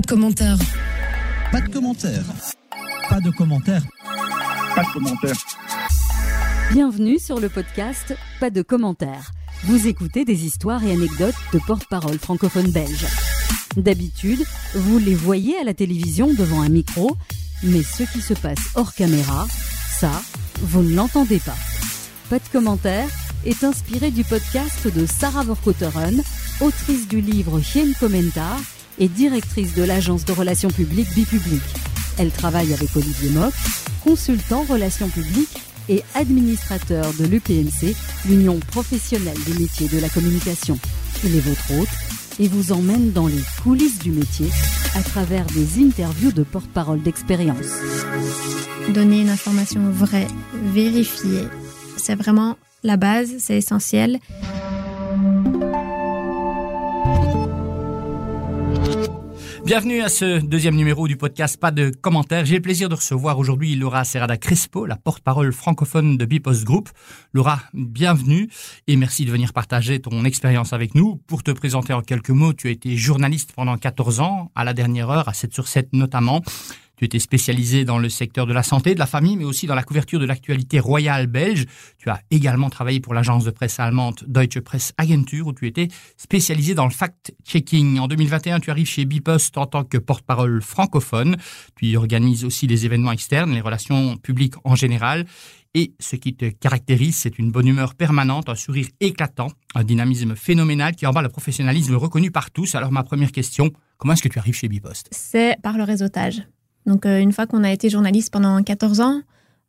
Pas de commentaires. Pas de commentaires. Pas de commentaires. Pas de commentaires. Bienvenue sur le podcast Pas de commentaires. Vous écoutez des histoires et anecdotes de porte-parole francophone belge. D'habitude, vous les voyez à la télévision devant un micro, mais ce qui se passe hors caméra, ça, vous ne l'entendez pas. Pas de commentaires est inspiré du podcast de Sarah Vorkoteren, autrice du livre Geen Commentaar et directrice de l'agence de relations publiques Bipublic. Elle travaille avec Olivier Mock, consultant relations publiques et administrateur de l'UPMC, l'Union professionnelle des métiers de la communication. Il est votre hôte et vous emmène dans les coulisses du métier à travers des interviews de porte-parole d'expérience. Donner une information vraie, vérifiée, c'est vraiment la base, c'est essentiel. Bienvenue à ce deuxième numéro du podcast Pas de commentaires. J'ai le plaisir de recevoir aujourd'hui Laura Serrada Crespo, la porte-parole francophone de Bipost Group. Laura, bienvenue et merci de venir partager ton expérience avec nous. Pour te présenter en quelques mots, tu as été journaliste pendant 14 ans, à la dernière heure, à 7 sur 7 notamment. Tu étais spécialisé dans le secteur de la santé, de la famille, mais aussi dans la couverture de l'actualité royale belge. Tu as également travaillé pour l'agence de presse allemande Deutsche Presse Agentur, où tu étais spécialisé dans le fact-checking. En 2021, tu arrives chez Bipost en tant que porte-parole francophone. Tu y organises aussi les événements externes, les relations publiques en général. Et ce qui te caractérise, c'est une bonne humeur permanente, un sourire éclatant, un dynamisme phénoménal qui embarque le professionnalisme reconnu par tous. Alors ma première question, comment est-ce que tu arrives chez Bipost? C'est par le réseautage. Donc, euh, une fois qu'on a été journaliste pendant 14 ans,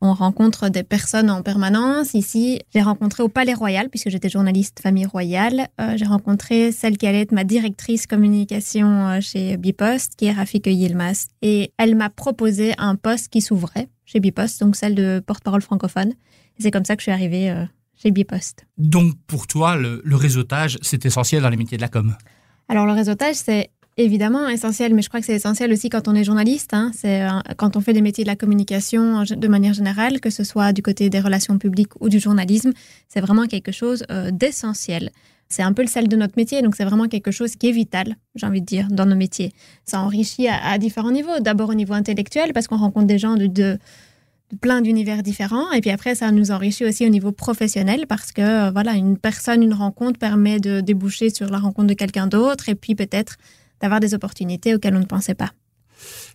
on rencontre des personnes en permanence. Ici, j'ai rencontré au Palais Royal, puisque j'étais journaliste famille royale. Euh, j'ai rencontré celle qui allait être ma directrice communication euh, chez Bipost, qui est Rafik Yilmaz. Et elle m'a proposé un poste qui s'ouvrait chez Bipost, donc celle de porte-parole francophone. Et c'est comme ça que je suis arrivée chez Bipost. Donc, pour toi, le, le réseautage, c'est essentiel dans les métiers de la com? Alors, le réseautage, c'est évidemment essentiel, mais je crois que c'est essentiel aussi quand on est journaliste. Hein. C'est euh, quand on fait des métiers de la communication de manière générale, que ce soit du côté des relations publiques ou du journalisme, c'est vraiment quelque chose euh, d'essentiel. C'est un peu le sel de notre métier, donc c'est vraiment quelque chose qui est vital, j'ai envie de dire, dans nos métiers. Ça enrichit à, différents niveaux. D'abord au niveau intellectuel, parce qu'on rencontre des gens de, plein d'univers différents. Et puis après, ça nous enrichit aussi au niveau professionnel parce que, euh, voilà, une personne, une rencontre permet de déboucher sur la rencontre de quelqu'un d'autre et puis peut-être d'avoir des opportunités auxquelles on ne pensait pas.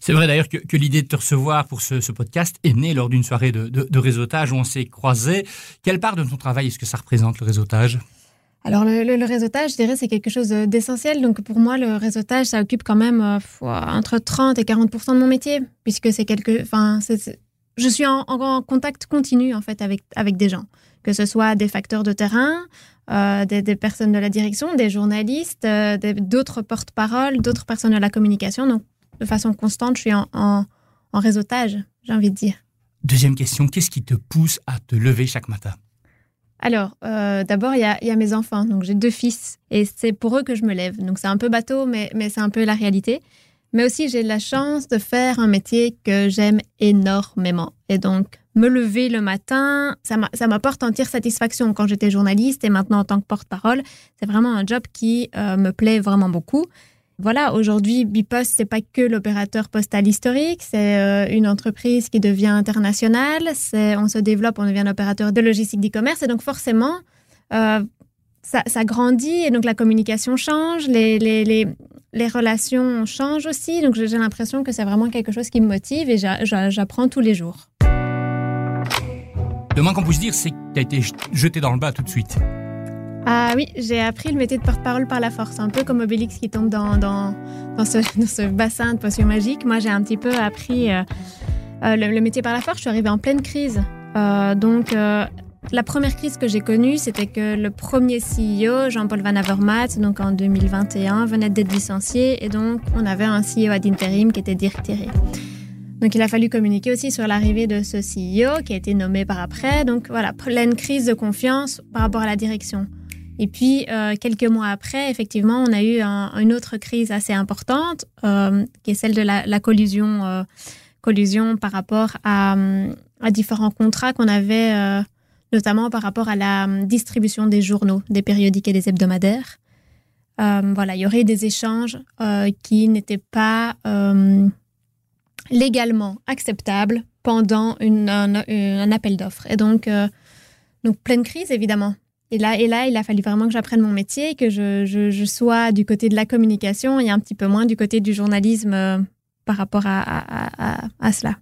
C'est vrai d'ailleurs que, l'idée de te recevoir pour ce, podcast est née lors d'une soirée de, réseautage où on s'est croisés. Quelle part de ton travail est-ce que ça représente le réseautage? Alors le, réseautage, je dirais, c'est quelque chose d'essentiel. Donc pour moi, le réseautage, ça occupe quand même euh, entre 30 et 40 de mon métier, puisque c'est quelque, enfin, je suis en, en, contact continu en fait avec avec des gens, que ce soit des facteurs de terrain, euh, des, personnes de la direction, des journalistes, euh, d'autres porte-paroles, d'autres personnes de la communication. Donc, de façon constante, je suis en, réseautage, j'ai envie de dire. Deuxième question, qu'est-ce qui te pousse à te lever chaque matin? Alors, euh, d'abord, il y, a, mes enfants. Donc, j'ai deux fils et c'est pour eux que je me lève. Donc, c'est un peu bateau, mais, mais c'est un peu la réalité. Mais aussi, j'ai la chance de faire un métier que j'aime énormément. Et donc, me lever le matin, ça m'apporte entière satisfaction quand j'étais journaliste et maintenant en tant que porte-parole. C'est vraiment un job qui euh, me plaît vraiment beaucoup. Voilà, aujourd'hui, Bipost, c'est pas que l'opérateur postal historique, c'est euh, une entreprise qui devient internationale, on se développe, on devient un opérateur de logistique d'e-commerce et donc forcément, euh, ça, grandit et donc la communication change, les, relations changent aussi. Donc j'ai l'impression que c'est vraiment quelque chose qui me motive et j'apprends tous les jours. Le moins qu'on puisse dire, c'est que tu as été jeté dans le bas tout de suite. Ah oui, j'ai appris le métier de porte-parole par la force, un peu comme Obélix qui tombe dans, dans, dans, ce, bassin de potions magiques. Moi, j'ai un petit peu appris euh, euh, le, métier par la force. Je suis arrivée en pleine crise. Euh, donc, la première crise que j'ai connue, c'était que le premier CEO, Jean-Paul Van Avermaet, donc en 2021, venait d'être licencié et donc on avait un CEO ad interim qui était retiré. Donc il a fallu communiquer aussi sur l'arrivée de ce CEO qui a été nommé par après. Donc voilà, pleine crise de confiance par rapport à la direction. Et puis euh, quelques mois après, effectivement, on a eu une autre crise assez importante, euh, qui est celle de la, collusion, euh, collusion par rapport à, à différents contrats qu'on avait, notamment par rapport à la distribution des journaux, des périodiques et des hebdomadaires. voilà, il y aurait des échanges qui n'étaient pas légalement acceptables pendant une, un, appel d'offres. Et donc, donc, pleine crise, évidemment. Et là, et là, il a fallu vraiment que j'apprenne mon métier, que je, je, sois du côté de la communication et un petit peu moins du côté du journalisme euh, par rapport à, à, à, cela.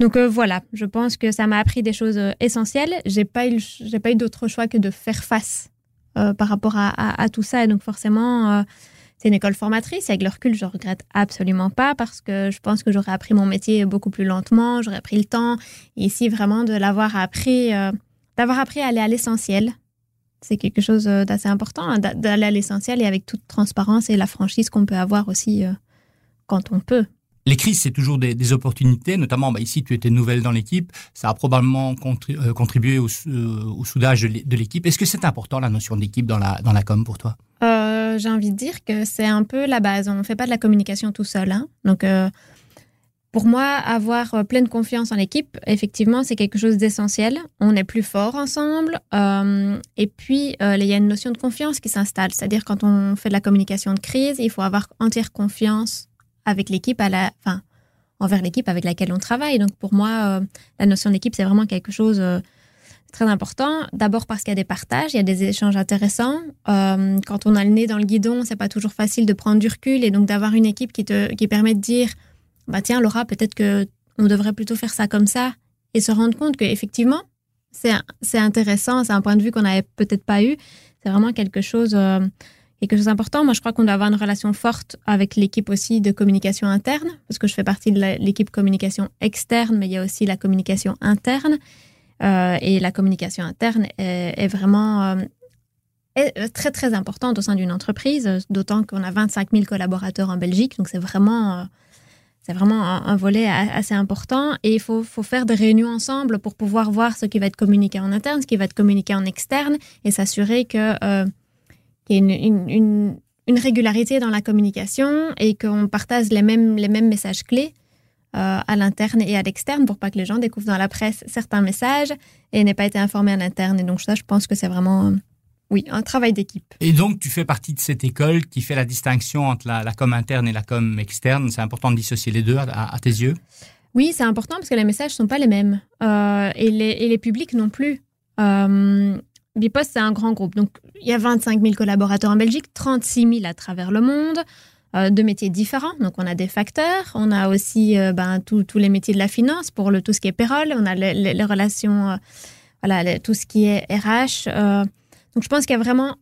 Donc euh, voilà, je pense que ça m'a appris des choses euh, essentielles. J'ai pas eu, pas eu d'autre choix que de faire face par rapport à, tout ça. Et donc forcément, c'est une école formatrice. Avec le recul, je regrette absolument pas parce que je pense que j'aurais appris mon métier beaucoup plus lentement, j'aurais pris le temps. Et ici, vraiment, de l'avoir appris, d'avoir appris à aller à l'essentiel c'est quelque chose euh, d'assez important, hein, d'aller à l'essentiel et avec toute transparence et la franchise qu'on peut avoir aussi euh, quand on peut. Les crises, c'est toujours des, opportunités, notamment bah, ici, tu étais nouvelle dans l'équipe, ça a probablement euh, contribué au, soudage de l'équipe. Est-ce que c'est important, la notion d'équipe dans la, dans la com pour toi? J'ai envie de dire que c'est un peu la base. On ne fait pas de la communication tout seul. Hein. Donc, pour moi, avoir euh, pleine confiance en l'équipe, effectivement, c'est quelque chose d'essentiel. On est plus fort ensemble. Euh, et puis, euh, il y a une notion de confiance qui s'installe. C'est-à-dire, quand on fait de la communication de crise, il faut avoir entière confiance avec l'équipe, enfin, envers l'équipe avec laquelle on travaille. Donc, pour moi, la notion d'équipe, c'est vraiment quelque chose très important. D'abord parce qu'il y a des partages, il y a des échanges intéressants. quand on a le nez dans le guidon, c'est pas toujours facile de prendre du recul et donc d'avoir une équipe qui te qui permet de dire bah tiens Laura, peut-être que on devrait plutôt faire ça comme ça et se rendre compte qu'effectivement, c'est, c'est intéressant, c'est un point de vue qu'on n'avait peut-être pas eu. C'est vraiment quelque chose, euh, quelque chose d'important. Moi, je crois qu'on doit avoir une relation forte avec l'équipe aussi de communication interne, parce que je fais partie de l'équipe communication externe, mais il y a aussi la communication interne. Euh, et la communication interne est, vraiment euh, est très, très importante au sein d'une entreprise, d'autant qu'on a 25 000 collaborateurs en Belgique. Donc, c'est vraiment c'est vraiment un, volet assez important et il faut, faut, faire des réunions ensemble pour pouvoir voir ce qui va être communiqué en interne, ce qui va être communiqué en externe et s'assurer que euh, qu'il y ait une, une, une, régularité dans la communication et qu'on partage les mêmes, les mêmes messages clés euh, à l'interne et à l'externe pour pas que les gens découvrent dans la presse certains messages et n'aient pas été informés à l'interne. Et donc ça, je pense que c'est vraiment oui, un travail d'équipe. Et donc, tu fais partie de cette école qui fait la distinction entre la, com interne et la com externe. C'est important de dissocier les deux à, tes yeux? Oui, c'est important parce que les messages ne sont pas les mêmes euh, et, les, publics non plus. Euh, Bipost, c'est un grand groupe. Donc, il y a 25 000 collaborateurs en Belgique, 36 000 à travers le monde, euh, de métiers différents. Donc, on a des facteurs, on a aussi euh, ben, tous les métiers de la finance pour le, tout ce qui est payroll, on a les, relations, voilà, tout ce qui est RH. Donc je pense qu'il y a vraiment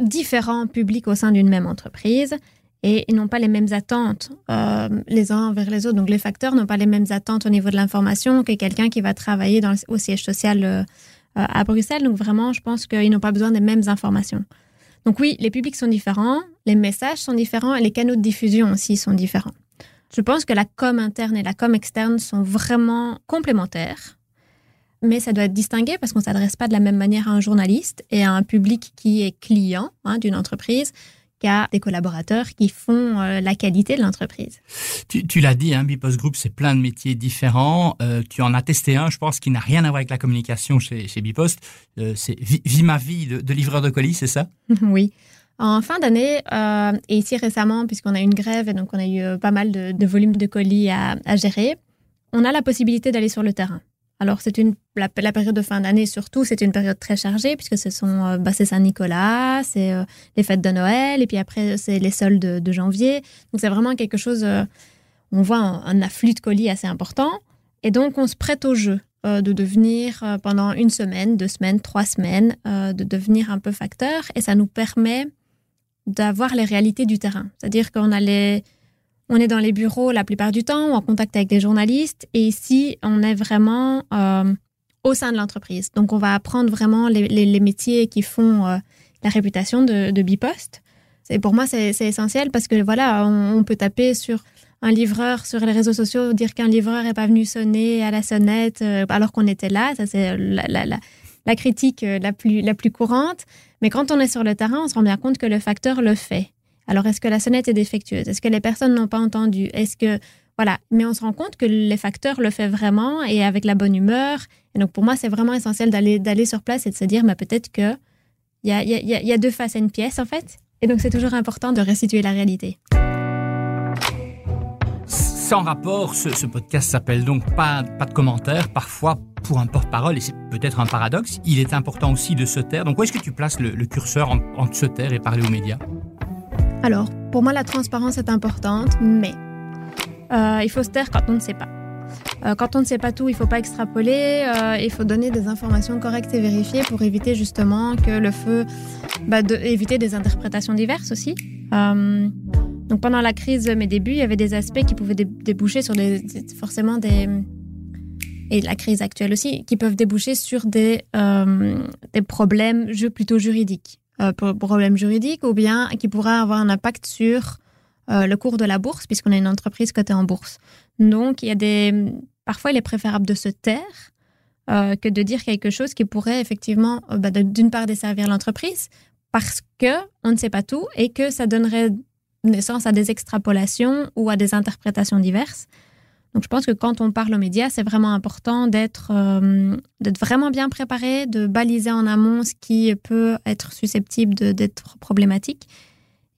différents publics au sein d'une même entreprise et ils n'ont pas les mêmes attentes euh, les uns envers les autres. Donc les facteurs n'ont pas les mêmes attentes au niveau de l'information que quelqu'un qui va travailler au siège social euh, à Bruxelles. Donc vraiment, je pense qu'ils n'ont pas besoin des mêmes informations. Donc oui, les publics sont différents, les messages sont différents et les canaux de diffusion aussi sont différents. Je pense que la com interne et la com externe sont vraiment complémentaires mais ça doit être distingué parce qu'on ne s'adresse pas de la même manière à un journaliste et à un public qui est client hein, d'une entreprise qu'à des collaborateurs qui font euh, la qualité de l'entreprise. Tu, l'as dit, hein, Bipost Group, c'est plein de métiers différents. Euh, tu en as testé un, je pense, qui n'a rien à voir avec la communication chez, chez Bipost. Euh, c'est Vie ma vie de, livreur de colis, c'est ça? Oui. En fin d'année, et ici récemment, puisqu'on a eu une grève et donc on a eu pas mal de, volumes de colis à, gérer, on a la possibilité d'aller sur le terrain. Alors, c'est une la, période de fin d'année surtout, c'est une période très chargée puisque ce sont euh, bah, c'est Saint-Nicolas, c'est euh, les fêtes de Noël et puis après c'est les soldes de, janvier. Donc c'est vraiment quelque chose. Euh, on voit un, afflux de colis assez important et donc on se prête au jeu de devenir pendant une semaine, deux semaines, trois semaines, de devenir un peu facteur et ça nous permet d'avoir les réalités du terrain. C'est-à-dire qu'on on est dans les bureaux la plupart du temps, en contact avec des journalistes. Et ici, on est vraiment euh, au sein de l'entreprise. Donc, on va apprendre vraiment les, métiers qui font euh, la réputation de, de Bipost. Et pour moi, c'est essentiel parce que voilà, on, peut taper sur un livreur sur les réseaux sociaux, dire qu'un livreur n'est pas venu sonner à la sonnette euh, alors qu'on était là. Ça, c'est la, la, critique la plus, la plus courante. Mais quand on est sur le terrain, on se rend bien compte que le facteur le fait. Alors, est-ce que la sonnette est défectueuse? Est-ce que les personnes n'ont pas entendu? Est-ce que. Voilà. Mais on se rend compte que les facteurs le font vraiment et avec la bonne humeur. Et donc, pour moi, c'est vraiment essentiel d'aller, sur place et de se dire, mais peut-être que il y, a, y a, deux faces à une pièce, en fait. Et donc c'est toujours important de restituer la réalité. Sans rapport, ce, podcast s'appelle donc pas, pas de commentaires. Parfois, pour un porte-parole, et c'est peut-être un paradoxe, il est important aussi de se taire. Donc où est-ce que tu places le, curseur entre se taire et parler aux médias? Alors, pour moi, la transparence est importante, mais euh, il faut se taire quand on ne sait pas. Euh, quand on ne sait pas tout, il ne faut pas extrapoler, euh, il faut donner des informations correctes et vérifiées pour éviter justement que le feu, bah, éviter des interprétations diverses aussi. Euh, donc pendant la crise, mes débuts, il y avait des aspects qui pouvaient déboucher sur des, forcément des et la crise actuelle aussi, qui peuvent déboucher sur des, des problèmes plutôt juridiques. problèmes juridiques ou bien qui pourraient avoir un impact sur le cours de la bourse, puisqu'on est une entreprise cotée en bourse. Donc, il y a des, parfois il est préférable de se taire euh, que de dire quelque chose qui pourrait effectivement, euh, bah, d'une part, desservir l'entreprise parce que on ne sait pas tout et que ça donnerait naissance à des extrapolations ou à des interprétations diverses. Donc, je pense que quand on parle aux médias, c'est vraiment important d'être euh, vraiment bien préparé, de baliser en amont ce qui peut être susceptible d'être problématique.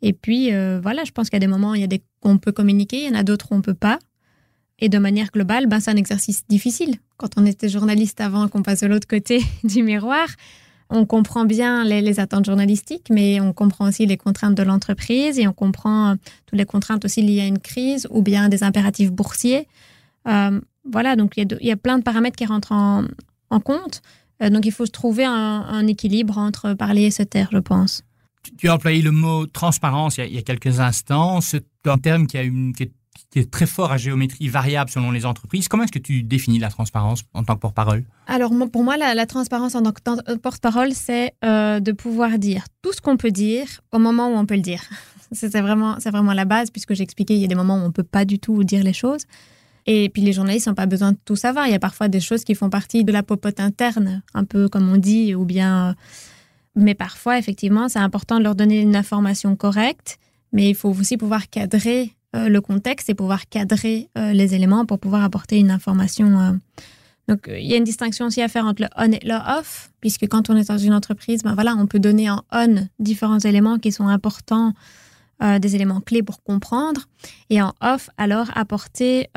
Et puis, voilà, je pense a des moments il y a des on peut communiquer, il y en a d'autres où on peut pas. Et de manière globale, ben, c'est un exercice difficile. Quand on était journaliste avant qu'on passe de l'autre côté du miroir, on comprend bien les, attentes journalistiques, mais on comprend aussi les contraintes de l'entreprise et on comprend euh, toutes les contraintes aussi liées à une crise ou bien des impératifs boursiers. Euh, voilà, donc il y, a plein de paramètres qui rentrent en, compte. Euh, donc il faut trouver un, équilibre entre parler et se taire, je pense. Tu, as employé le mot transparence il y a, quelques instants. C'est un terme qui, a une, qui est qui est très fort à géométrie variable selon les entreprises. Comment est-ce que tu définis la transparence en tant que porte-parole? Alors pour moi, la, transparence en tant que porte-parole, c'est euh, de pouvoir dire tout ce qu'on peut dire au moment où on peut le dire. c'est vraiment, vraiment la base, puisque j'ai expliqué, il y a des moments où on ne peut pas du tout dire les choses. Et puis les journalistes n'ont pas besoin de tout savoir. Il y a parfois des choses qui font partie de la popote interne, un peu comme on dit, ou bien... Euh, mais parfois, effectivement, c'est important de leur donner une information correcte, mais il faut aussi pouvoir cadrer le contexte et pouvoir cadrer euh, les éléments pour pouvoir apporter une information. Euh. Donc, il y a une distinction aussi à faire entre le on et le off, puisque quand on est dans une entreprise, ben voilà, on peut donner en on différents éléments qui sont importants, des éléments clés pour comprendre, et en off, alors apporter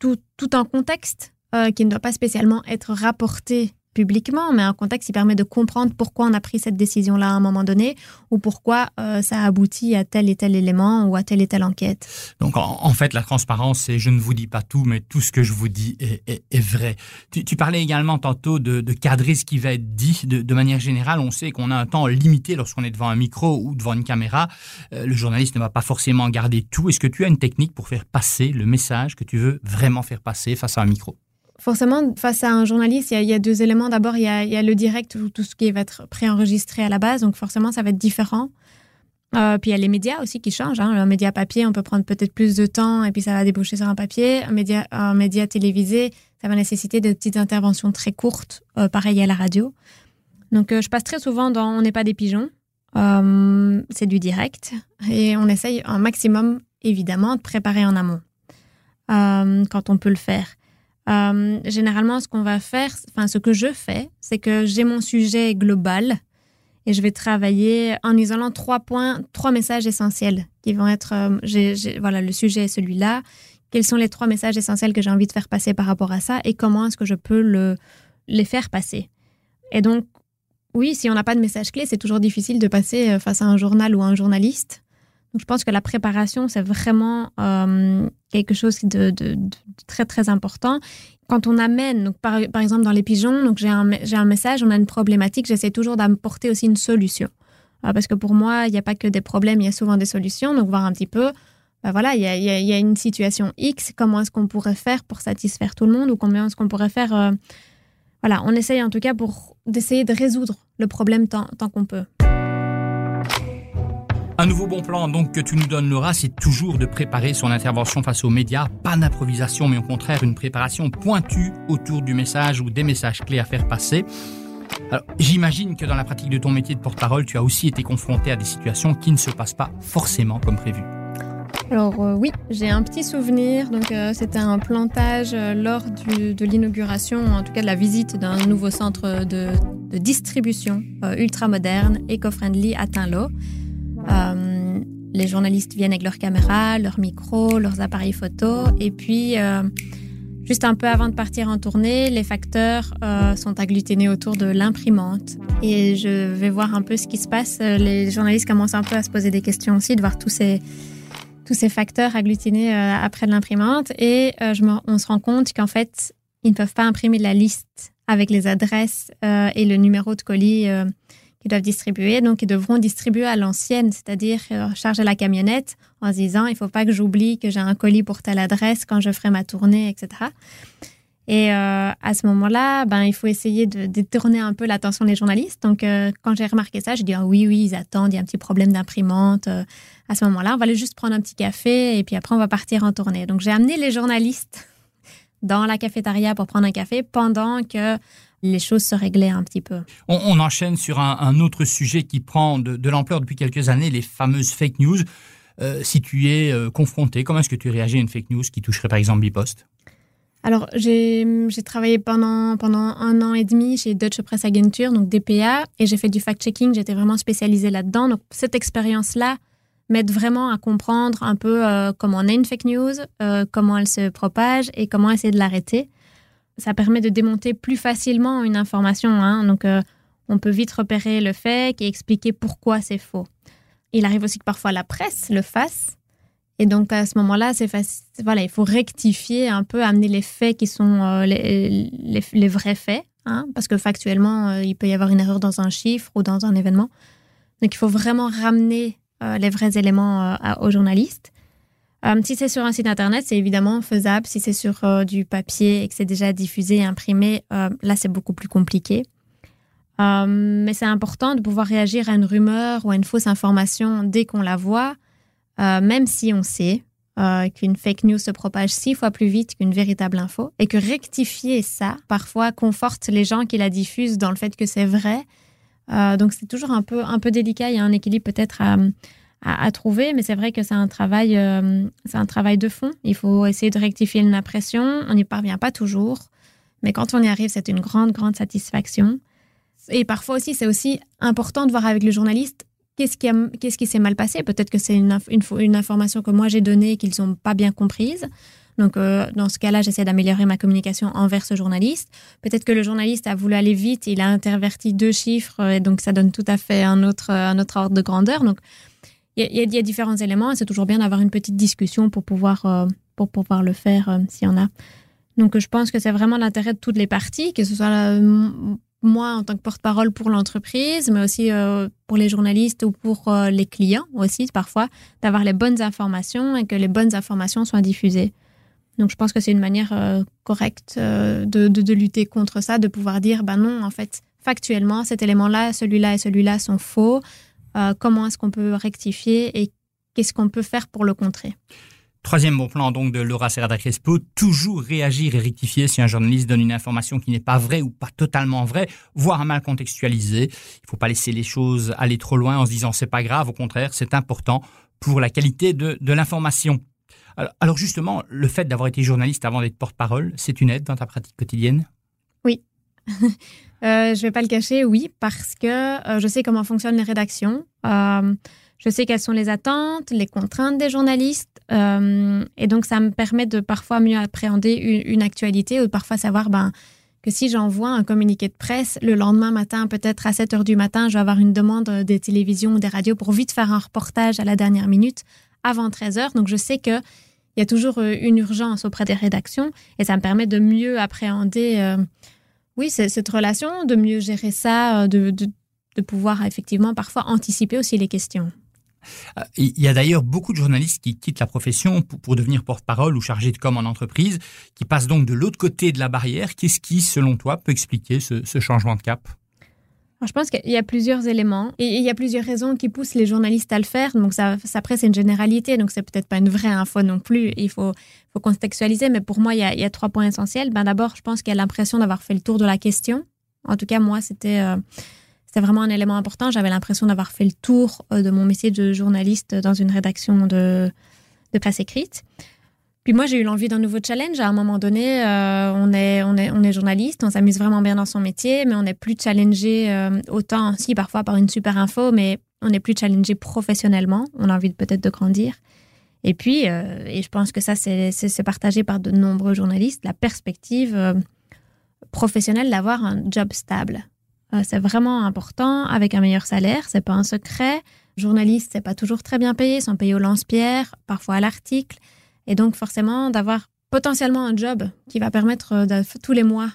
tout, tout un contexte qui ne doit pas spécialement être rapporté publiquement, mais un contexte qui permet de comprendre pourquoi on a pris cette décision-là à un moment donné ou pourquoi euh, ça aboutit à tel et tel élément ou à telle et telle enquête. Donc en, fait, la transparence, c'est je ne vous dis pas tout, mais tout ce que je vous dis est, vrai. Tu, parlais également tantôt de, cadrer ce qui va être dit. De, manière générale, on sait qu'on a un temps limité lorsqu'on est devant un micro ou devant une caméra. Euh, le journaliste ne va pas forcément garder tout. Est-ce que tu as une technique pour faire passer le message que tu veux vraiment faire passer face à un micro? Forcément, face à un journaliste, il y, a deux éléments. D'abord, il, y a le direct, tout ce qui va être préenregistré à la base. Donc, forcément, ça va être différent. Euh, puis il y a les médias aussi qui changent. Hein. Un média papier, on peut prendre peut-être plus de temps et puis ça va déboucher sur un papier. Un média, télévisé, ça va nécessiter de petites interventions très courtes, euh, pareil à la radio. Donc euh, je passe très souvent dans On n'est pas des pigeons. c'est du direct et on essaye un maximum, évidemment, de préparer en amont quand on peut le faire. Euh, généralement, ce qu'on va faire, enfin, ce que je fais, c'est que j'ai mon sujet global et je vais travailler en isolant trois points, trois messages essentiels qui vont être, euh, voilà, le sujet est celui-là. Quels sont les trois messages essentiels que j'ai envie de faire passer par rapport à ça et comment est-ce que je peux le, les faire passer? Et donc, oui, si on n'a pas de message clé, c'est toujours difficile de passer euh, face à un journal ou à un journaliste. Je pense que la préparation, c'est vraiment euh, quelque chose de, très, très important. Quand on amène, donc par, exemple dans les pigeons, donc j'ai un, un, message, on a une problématique, j'essaie toujours d'apporter aussi une solution. Euh, parce que pour moi, il n'y a pas que des problèmes, il y a souvent des solutions. Donc, voir un petit peu, ben voilà, il y, a, il y, a, une situation X, comment est-ce qu'on pourrait faire pour satisfaire tout le monde ou combien est-ce qu'on pourrait faire. Euh, voilà, on essaye en tout cas pour d'essayer de résoudre le problème tant, tant qu'on peut. Un nouveau bon plan donc que tu nous donnes Laura, c'est toujours de préparer son intervention face aux médias, pas d'improvisation mais au contraire une préparation pointue autour du message ou des messages clés à faire passer. j'imagine que dans la pratique de ton métier de porte-parole, tu as aussi été confronté à des situations qui ne se passent pas forcément comme prévu. Alors euh, oui, j'ai un petit souvenir. Donc euh, c'était un plantage euh, lors de l'inauguration, en tout cas de la visite d'un nouveau centre de, distribution ultra moderne, éco-friendly à Tinlo. les journalistes viennent avec leur caméra, leur micro, leurs appareils photo. Et puis, juste un peu avant de partir en tournée, les facteurs sont agglutinés autour de l'imprimante. Et je vais voir un peu ce qui se passe. Les journalistes commencent un peu à se poser des questions aussi, de voir tous ces tous ces facteurs agglutinés euh, après de l'imprimante. Et euh, on se rend compte qu'en fait, ils ne peuvent pas imprimer la liste avec les adresses euh, et le numéro de colis qu'ils doivent distribuer. Donc, ils devront distribuer à l'ancienne, c'est-à-dire charger la camionnette en se disant, il ne faut pas que j'oublie que j'ai un colis pour telle adresse quand je ferai ma tournée, etc. Et à ce moment-là, ben, il faut essayer de détourner un peu l'attention des journalistes. Donc, quand j'ai remarqué ça, j'ai dit, ah oui, oui, ils attendent, il y a un petit problème d'imprimante à ce moment-là, on va aller juste prendre un petit café et puis après, on va partir en tournée. Donc, j'ai amené les journalistes dans la cafétéria pour prendre un café pendant que les choses se réglaient un petit peu. On, enchaîne sur un, autre sujet qui prend de, l'ampleur depuis quelques années, les fameuses fake news. Euh, si tu es euh, confronté, comment est-ce que tu réagis à une fake news qui toucherait par exemple Bipost? Alors, j'ai travaillé pendant, pendant un an et demi chez Deutsche Press Agentur, donc DPA, et j'ai fait du fact-checking. J'étais vraiment spécialisée là-dedans. Donc, cette expérience-là m'aide vraiment à comprendre un peu euh, comment on est une fake news, euh, comment elle se propage et comment essayer de l'arrêter. Ça permet de démonter plus facilement une information. Hein. donc, euh, on peut vite repérer le fake et expliquer pourquoi c'est faux. Il arrive aussi que parfois la presse le fasse. Et donc, à ce moment-là, Voilà, il faut rectifier un peu, amener les faits qui sont les, les, vrais faits. Hein, parce que factuellement, il peut y avoir une erreur dans un chiffre ou dans un événement. Donc, il faut vraiment ramener euh, les vrais éléments euh, aux journalistes. Euh, si c'est sur un site internet, c'est évidemment faisable. Si c'est sur du papier et que c'est déjà diffusé et imprimé, là c'est beaucoup plus compliqué. mais c'est important de pouvoir réagir à une rumeur ou à une fausse information dès qu'on la voit, même si on sait qu'une fake news se propage six fois plus vite qu'une véritable info et que rectifier ça parfois conforte les gens qui la diffusent dans le fait que c'est vrai euh, donc c'est toujours un peu, un peu délicat. Il y a un équilibre peut-être à, à, trouver, mais c'est vrai que c'est un travail, euh, c'est un travail de fond. Il faut essayer de rectifier une impression. On n'y parvient pas toujours, mais quand on y arrive, c'est une grande, grande satisfaction. Et parfois aussi, c'est aussi important de voir avec le journaliste qu'est-ce qui, qu'est-ce qui s'est mal passé. Peut-être que c'est une, une, information que moi j'ai donnée qu'ils n'ont pas bien comprise. Donc, euh, dans ce cas-là, j'essaie d'améliorer ma communication envers ce journaliste. Peut-être que le journaliste a voulu aller vite, il a interverti deux chiffres, et donc ça donne tout à fait un autre, un autre ordre de grandeur. Donc, il y, a différents éléments c'est toujours bien d'avoir une petite discussion pour pouvoir, euh, pour pouvoir le faire euh, s'il y en a. Donc, je pense que c'est vraiment l'intérêt de toutes les parties, que ce soit moi en tant que porte-parole pour l'entreprise, mais aussi pour les journalistes ou pour les clients aussi, parfois, d'avoir les bonnes informations et que les bonnes informations soient diffusées. Donc je pense que c'est une manière euh, correcte euh, de, lutter contre ça, de pouvoir dire, ben non, en fait, factuellement, cet élément-là, celui-là et celui-là sont faux. Euh, comment est-ce qu'on peut rectifier et qu'est-ce qu'on peut faire pour le contrer? Troisième bon plan donc de Laura Serrada Crespo, toujours réagir et rectifier si un journaliste donne une information qui n'est pas vraie ou pas totalement vraie, voire mal contextualisée. Il ne faut pas laisser les choses aller trop loin en se disant c'est pas grave, au contraire, c'est important pour la qualité de l'information. Alors, justement, le fait d'avoir été journaliste avant d'être porte-parole, c'est une aide dans ta pratique quotidienne? euh, je vais pas le cacher, oui, parce que euh, je sais comment fonctionnent les rédactions. Euh, je sais quelles sont les attentes, les contraintes des journalistes. Euh, et donc, ça me permet de parfois mieux appréhender une, actualité ou parfois savoir ben, que si j'envoie un communiqué de presse le lendemain matin, peut-être à 7 heures du matin, je vais avoir une demande des télévisions ou des radios pour vite faire un reportage à la dernière minute avant 13 heures. Donc, je sais que il y a toujours une urgence auprès des rédactions et ça me permet de mieux appréhender, oui, cette relation, de mieux gérer ça, euh, de, de, pouvoir effectivement parfois anticiper aussi les questions. Il y a d'ailleurs beaucoup de journalistes qui quittent la profession pour, devenir porte-parole ou chargé de com en entreprise, qui passent donc de l'autre côté de la barrière. Qu'est-ce qui, selon toi, peut expliquer ce changement de cap? Je pense qu'il y a plusieurs éléments et il y a plusieurs raisons qui poussent les journalistes à le faire. Donc ça, après, c'est une généralité, donc c'est peut-être pas une vraie info non plus. Il faut, contextualiser, mais pour moi, il y a, trois points essentiels. Ben, D'abord, je pense qu'il y a l'impression d'avoir fait le tour de la question. En tout cas, moi, c'était euh, vraiment un élément important. J'avais l'impression d'avoir fait le tour euh, de mon métier de journaliste dans une rédaction de, de presse écrite. Puis moi, j'ai eu l'envie d'un nouveau challenge. À un moment donné, euh, on, est, on, est, on est journaliste, on s'amuse vraiment bien dans son métier, mais on n'est plus challengé euh, autant, si parfois par une super info, mais On n'est plus challengé professionnellement. On a envie peut-être de grandir. Et puis, euh, et je pense que ça, c'est partagé par de nombreux journalistes, la perspective professionnelle d'avoir un job stable. C'est vraiment important avec un meilleur salaire. C'est pas un secret. Journaliste, c'est pas toujours très bien payé. Ils sont payés au lance-pierre, parfois à l'article. Et donc, forcément, d'avoir potentiellement un job qui va permettre de, tous les mois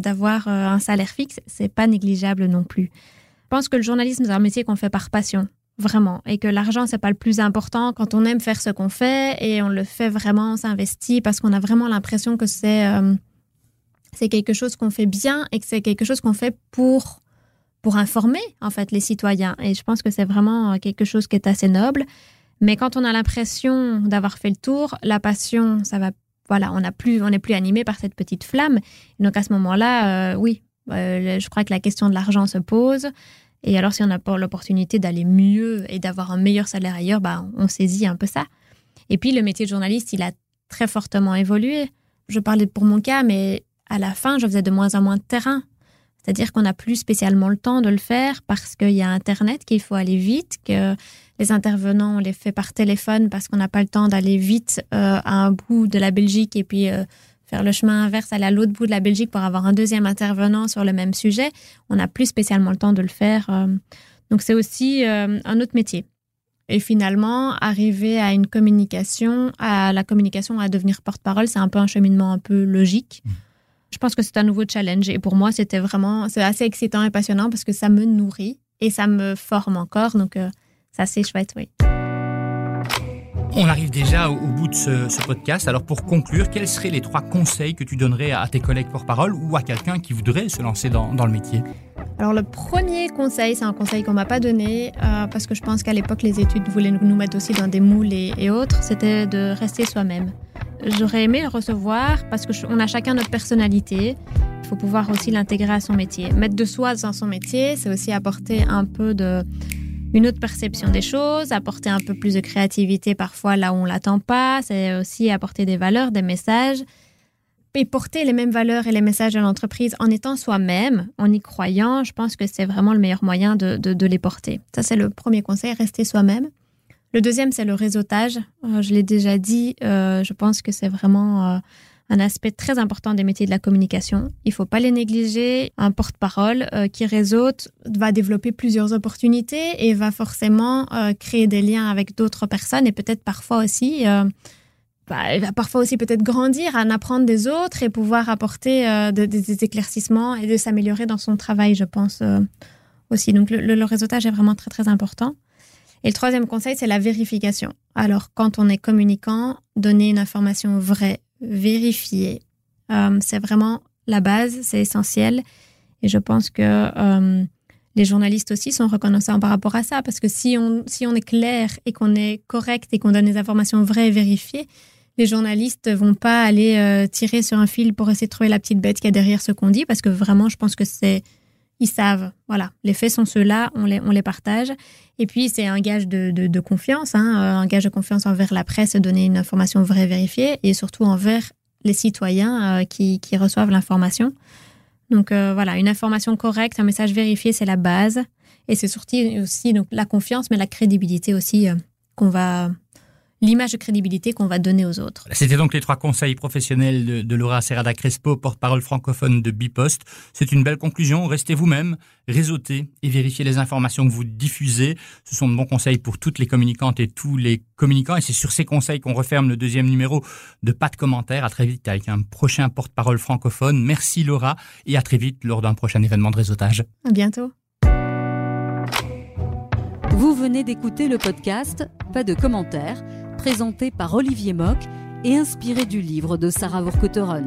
d'avoir un salaire fixe, c'est pas négligeable non plus. Je pense que le journalisme, c'est un métier qu'on fait par passion vraiment et que l'argent c'est pas le plus important quand on aime faire ce qu'on fait et on le fait vraiment on s'investit parce qu'on a vraiment l'impression que c'est euh, quelque chose qu'on fait bien et que c'est quelque chose qu'on fait pour pour informer en fait les citoyens et je pense que c'est vraiment euh, quelque chose qui est assez noble mais quand on a l'impression d'avoir fait le tour la passion ça va voilà on n'a plus on n'est plus animé par cette petite flamme donc à ce moment-là euh, oui je crois que la question de l'argent se pose et alors, si on pas l'opportunité d'aller mieux et d'avoir un meilleur salaire ailleurs, bah, on saisit un peu ça. Et puis, le métier de journaliste, il a très fortement évolué. Je parlais pour mon cas, mais à la fin, je faisais de moins en moins de terrain. C'est-à-dire qu'on n'a plus spécialement le temps de le faire parce qu'il y a Internet, qu'il faut aller vite, que les intervenants, on les fait par téléphone parce qu'on n'a pas le temps d'aller vite euh, à un bout de la Belgique et puis euh, faire le chemin inverse, aller à l'autre bout de la Belgique pour avoir un deuxième intervenant sur le même sujet. On n'a plus spécialement le temps de le faire. Euh. Donc c'est aussi un autre métier. Et finalement, arriver à une communication, à la communication, à devenir porte-parole, c'est un peu un cheminement un peu logique. Mmh. Je pense que c'est un nouveau challenge. Et pour moi, c'était vraiment, c'est assez excitant et passionnant parce que ça me nourrit et ça me forme encore. Donc, euh, c'est assez chouette, oui. On arrive déjà au, bout de ce, podcast. Alors pour conclure, quels seraient les trois conseils que tu donnerais à tes collègues porte-parole ou à quelqu'un qui voudrait se lancer dans, le métier? Alors le premier conseil, c'est un conseil qu'on m'a pas donné euh, parce que je pense qu'à l'époque les études voulaient nous mettre aussi dans des moules et, autres. C'était de rester soi-même. J'aurais aimé le recevoir parce que on a chacun notre personnalité. Il faut pouvoir aussi l'intégrer à son métier. Mettre de soi dans son métier, c'est aussi apporter un peu de une autre perception des choses, apporter un peu plus de créativité parfois là où on l'attend pas, c'est aussi apporter des valeurs, des messages et porter les mêmes valeurs et les messages de l'entreprise en étant soi-même, en y croyant, je pense que c'est vraiment le meilleur moyen de, de, les porter. Ça, c'est le premier conseil, rester soi-même. Le deuxième, c'est le réseautage. Euh, je l'ai déjà dit, euh, je pense que c'est vraiment euh, un aspect très important des métiers de la communication. Il ne faut pas les négliger. Un porte-parole qui réseaute va développer plusieurs opportunités et va forcément créer des liens avec d'autres personnes et peut-être parfois aussi, bah, parfois aussi peut-être grandir, en apprendre des autres et pouvoir apporter des éclaircissements et de s'améliorer dans son travail, je pense aussi. Donc le, le réseautage est vraiment très très important. Et le troisième conseil, c'est la vérification. Alors, quand on est communicant, donner une information vraie, vérifier. Euh, c'est vraiment la base, c'est essentiel. Et je pense que euh, les journalistes aussi sont reconnaissants par rapport à ça, parce que si on, si on est clair et qu'on est correct et qu'on donne des informations vraies et vérifiées, les journalistes vont pas aller euh, tirer sur un fil pour essayer de trouver la petite bête qui a derrière ce qu'on dit, parce que vraiment, je pense que c'est ils savent, voilà, les faits sont ceux-là, on les, on les partage. Et puis, c'est un gage de, de, confiance, hein, euh, un gage de confiance envers la presse, donner une information vraie, vérifiée, et surtout envers les citoyens euh, qui, qui, reçoivent l'information. Donc euh, voilà, une information correcte, un message vérifié, c'est la base. Et c'est surtout aussi donc, la confiance, mais la crédibilité aussi qu'on va l'image de crédibilité qu'on va donner aux autres. C'était donc les trois conseils professionnels de, Laura Serrada Crespo, porte-parole francophone de Bipost. C'est une belle conclusion. Restez vous-même, réseautez et vérifiez les informations que vous diffusez. Ce sont de bons conseils pour toutes les communicantes et tous les communicants. Et c'est sur ces conseils qu'on referme le deuxième numéro de Pas de commentaires. À très vite avec un prochain porte-parole francophone. Merci Laura et à très vite lors d'un prochain événement de réseautage. À bientôt. Vous venez d'écouter le podcast Pas de commentaires présenté par Olivier Mock et inspiré du livre de Sarah Vorkotteron.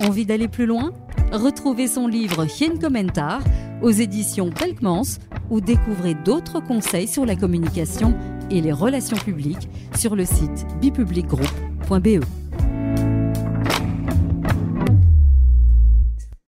Envie d'aller plus loin? Retrouvez son livre Hien Commentar aux éditions Pelkmans ou découvrez d'autres conseils sur la communication et les relations publiques sur le site bipublicgroup.be.